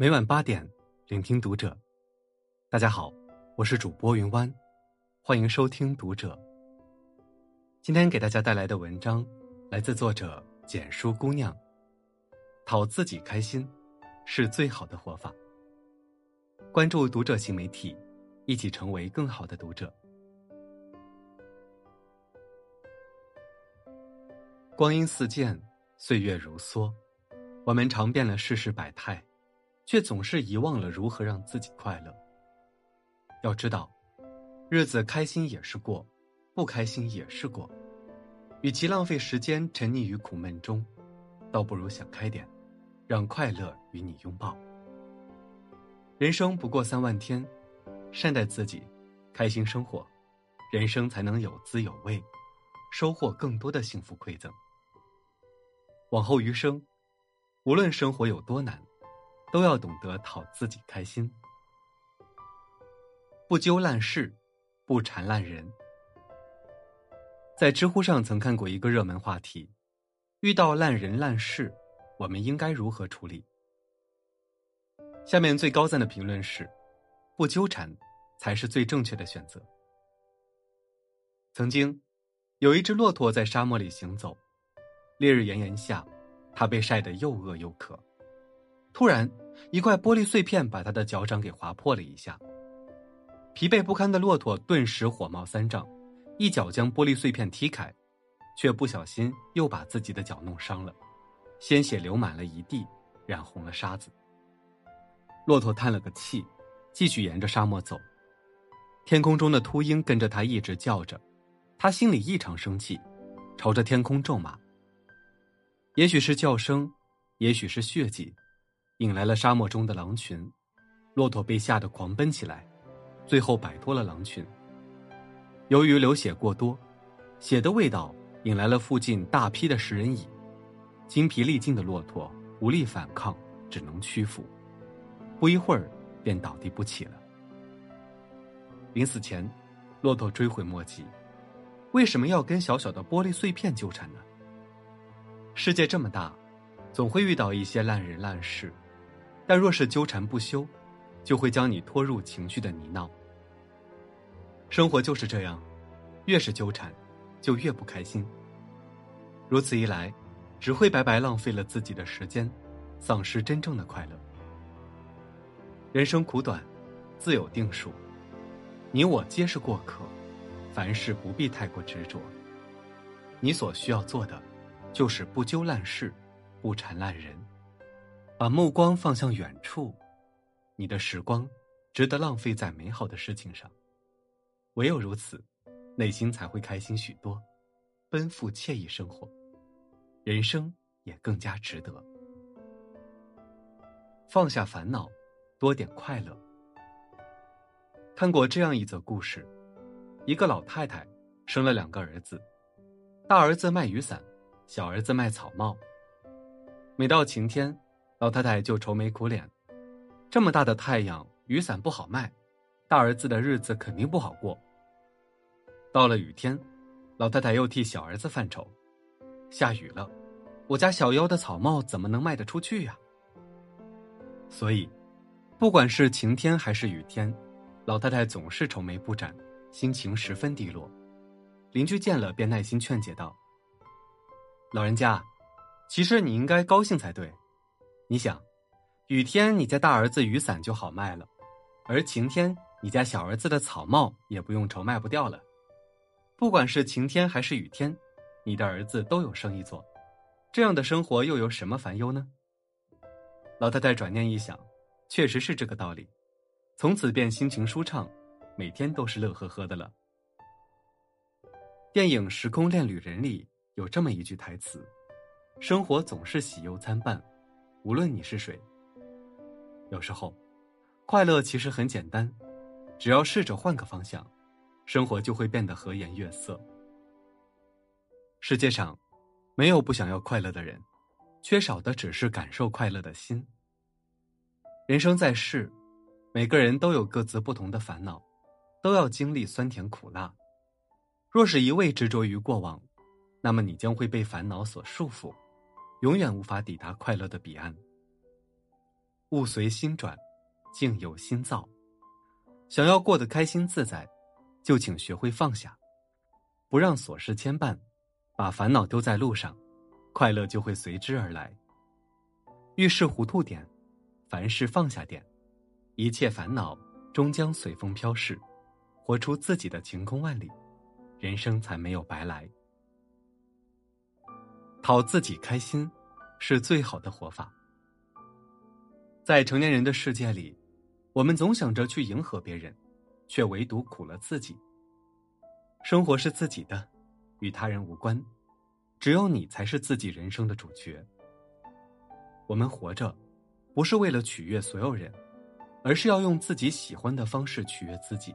每晚八点，聆听读者。大家好，我是主播云湾，欢迎收听读者。今天给大家带来的文章来自作者简书姑娘。讨自己开心，是最好的活法。关注读者新媒体，一起成为更好的读者。光阴似箭，岁月如梭，我们尝遍了世事百态。却总是遗忘了如何让自己快乐。要知道，日子开心也是过，不开心也是过。与其浪费时间沉溺于苦闷中，倒不如想开点，让快乐与你拥抱。人生不过三万天，善待自己，开心生活，人生才能有滋有味，收获更多的幸福馈赠。往后余生，无论生活有多难。都要懂得讨自己开心，不揪烂事，不缠烂人。在知乎上曾看过一个热门话题：遇到烂人烂事，我们应该如何处理？下面最高赞的评论是：不纠缠，才是最正确的选择。曾经，有一只骆驼在沙漠里行走，烈日炎炎下，它被晒得又饿又渴。突然，一块玻璃碎片把他的脚掌给划破了一下。疲惫不堪的骆驼顿时火冒三丈，一脚将玻璃碎片踢开，却不小心又把自己的脚弄伤了，鲜血流满了一地，染红了沙子。骆驼叹了个气，继续沿着沙漠走。天空中的秃鹰跟着他一直叫着，他心里异常生气，朝着天空咒骂。也许是叫声，也许是血迹。引来了沙漠中的狼群，骆驼被吓得狂奔起来，最后摆脱了狼群。由于流血过多，血的味道引来了附近大批的食人蚁，精疲力尽的骆驼无力反抗，只能屈服，不一会儿便倒地不起了。临死前，骆驼追悔莫及，为什么要跟小小的玻璃碎片纠缠呢？世界这么大，总会遇到一些烂人烂事。但若是纠缠不休，就会将你拖入情绪的泥淖。生活就是这样，越是纠缠，就越不开心。如此一来，只会白白浪费了自己的时间，丧失真正的快乐。人生苦短，自有定数，你我皆是过客，凡事不必太过执着。你所需要做的，就是不纠烂事，不缠烂人。把目光放向远处，你的时光值得浪费在美好的事情上。唯有如此，内心才会开心许多，奔赴惬意生活，人生也更加值得。放下烦恼，多点快乐。看过这样一则故事：一个老太太生了两个儿子，大儿子卖雨伞，小儿子卖草帽。每到晴天。老太太就愁眉苦脸，这么大的太阳，雨伞不好卖，大儿子的日子肯定不好过。到了雨天，老太太又替小儿子犯愁，下雨了，我家小妖的草帽怎么能卖得出去呀？所以，不管是晴天还是雨天，老太太总是愁眉不展，心情十分低落。邻居见了，便耐心劝解道：“老人家，其实你应该高兴才对。”你想，雨天你家大儿子雨伞就好卖了，而晴天你家小儿子的草帽也不用愁卖不掉了。不管是晴天还是雨天，你的儿子都有生意做，这样的生活又有什么烦忧呢？老太太转念一想，确实是这个道理，从此便心情舒畅，每天都是乐呵呵的了。电影《时空恋旅人》里有这么一句台词：“生活总是喜忧参半。”无论你是谁，有时候，快乐其实很简单，只要试着换个方向，生活就会变得和颜悦色。世界上，没有不想要快乐的人，缺少的只是感受快乐的心。人生在世，每个人都有各自不同的烦恼，都要经历酸甜苦辣。若是一味执着于过往，那么你将会被烦恼所束缚。永远无法抵达快乐的彼岸。物随心转，境由心造。想要过得开心自在，就请学会放下，不让琐事牵绊，把烦恼丢在路上，快乐就会随之而来。遇事糊涂点，凡事放下点，一切烦恼终将随风飘逝。活出自己的晴空万里，人生才没有白来。讨自己开心，是最好的活法。在成年人的世界里，我们总想着去迎合别人，却唯独苦了自己。生活是自己的，与他人无关，只有你才是自己人生的主角。我们活着，不是为了取悦所有人，而是要用自己喜欢的方式取悦自己。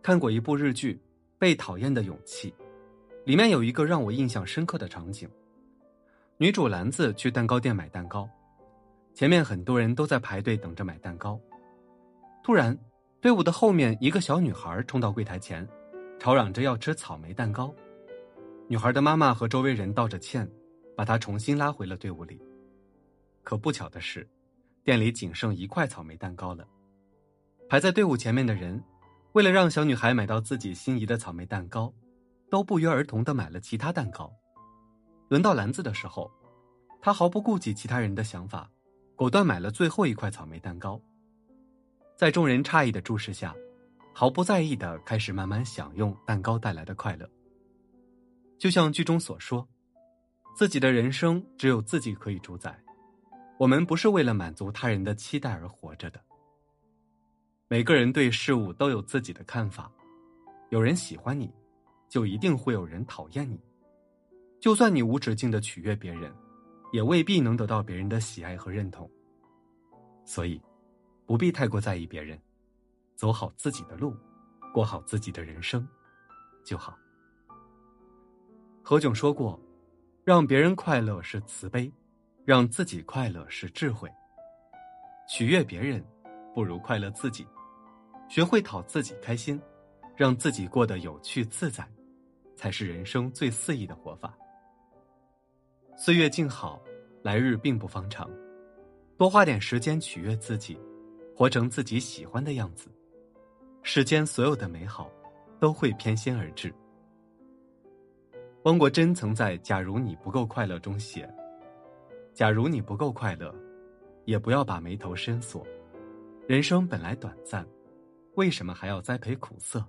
看过一部日剧《被讨厌的勇气》，里面有一个让我印象深刻的场景：女主兰子去蛋糕店买蛋糕，前面很多人都在排队等着买蛋糕。突然，队伍的后面一个小女孩冲到柜台前，吵嚷着要吃草莓蛋糕。女孩的妈妈和周围人道着歉，把她重新拉回了队伍里。可不巧的是，店里仅剩一块草莓蛋糕了。排在队伍前面的人。为了让小女孩买到自己心仪的草莓蛋糕，都不约而同的买了其他蛋糕。轮到篮子的时候，他毫不顾及其他人的想法，果断买了最后一块草莓蛋糕。在众人诧异的注视下，毫不在意的开始慢慢享用蛋糕带来的快乐。就像剧中所说，自己的人生只有自己可以主宰，我们不是为了满足他人的期待而活着的。每个人对事物都有自己的看法，有人喜欢你，就一定会有人讨厌你。就算你无止境的取悦别人，也未必能得到别人的喜爱和认同。所以，不必太过在意别人，走好自己的路，过好自己的人生，就好。何炅说过：“让别人快乐是慈悲，让自己快乐是智慧。取悦别人，不如快乐自己。”学会讨自己开心，让自己过得有趣自在，才是人生最肆意的活法。岁月静好，来日并不方长，多花点时间取悦自己，活成自己喜欢的样子，世间所有的美好都会翩跹而至。汪国真曾在《假如你不够快乐》中写：“假如你不够快乐，也不要把眉头深锁，人生本来短暂。”为什么还要栽培苦涩？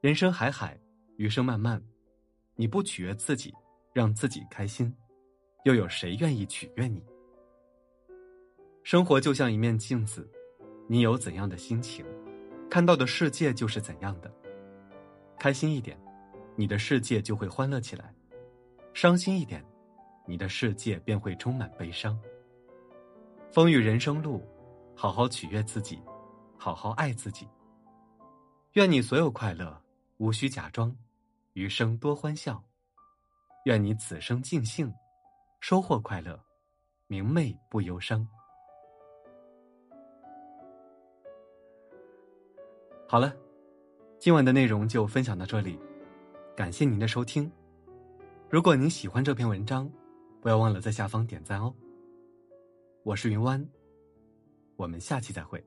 人生海海，余生漫漫，你不取悦自己，让自己开心，又有谁愿意取悦你？生活就像一面镜子，你有怎样的心情，看到的世界就是怎样的。开心一点，你的世界就会欢乐起来；伤心一点，你的世界便会充满悲伤。风雨人生路，好好取悦自己。好好爱自己。愿你所有快乐无需假装，余生多欢笑。愿你此生尽兴，收获快乐，明媚不忧伤。好了，今晚的内容就分享到这里，感谢您的收听。如果您喜欢这篇文章，不要忘了在下方点赞哦。我是云湾，我们下期再会。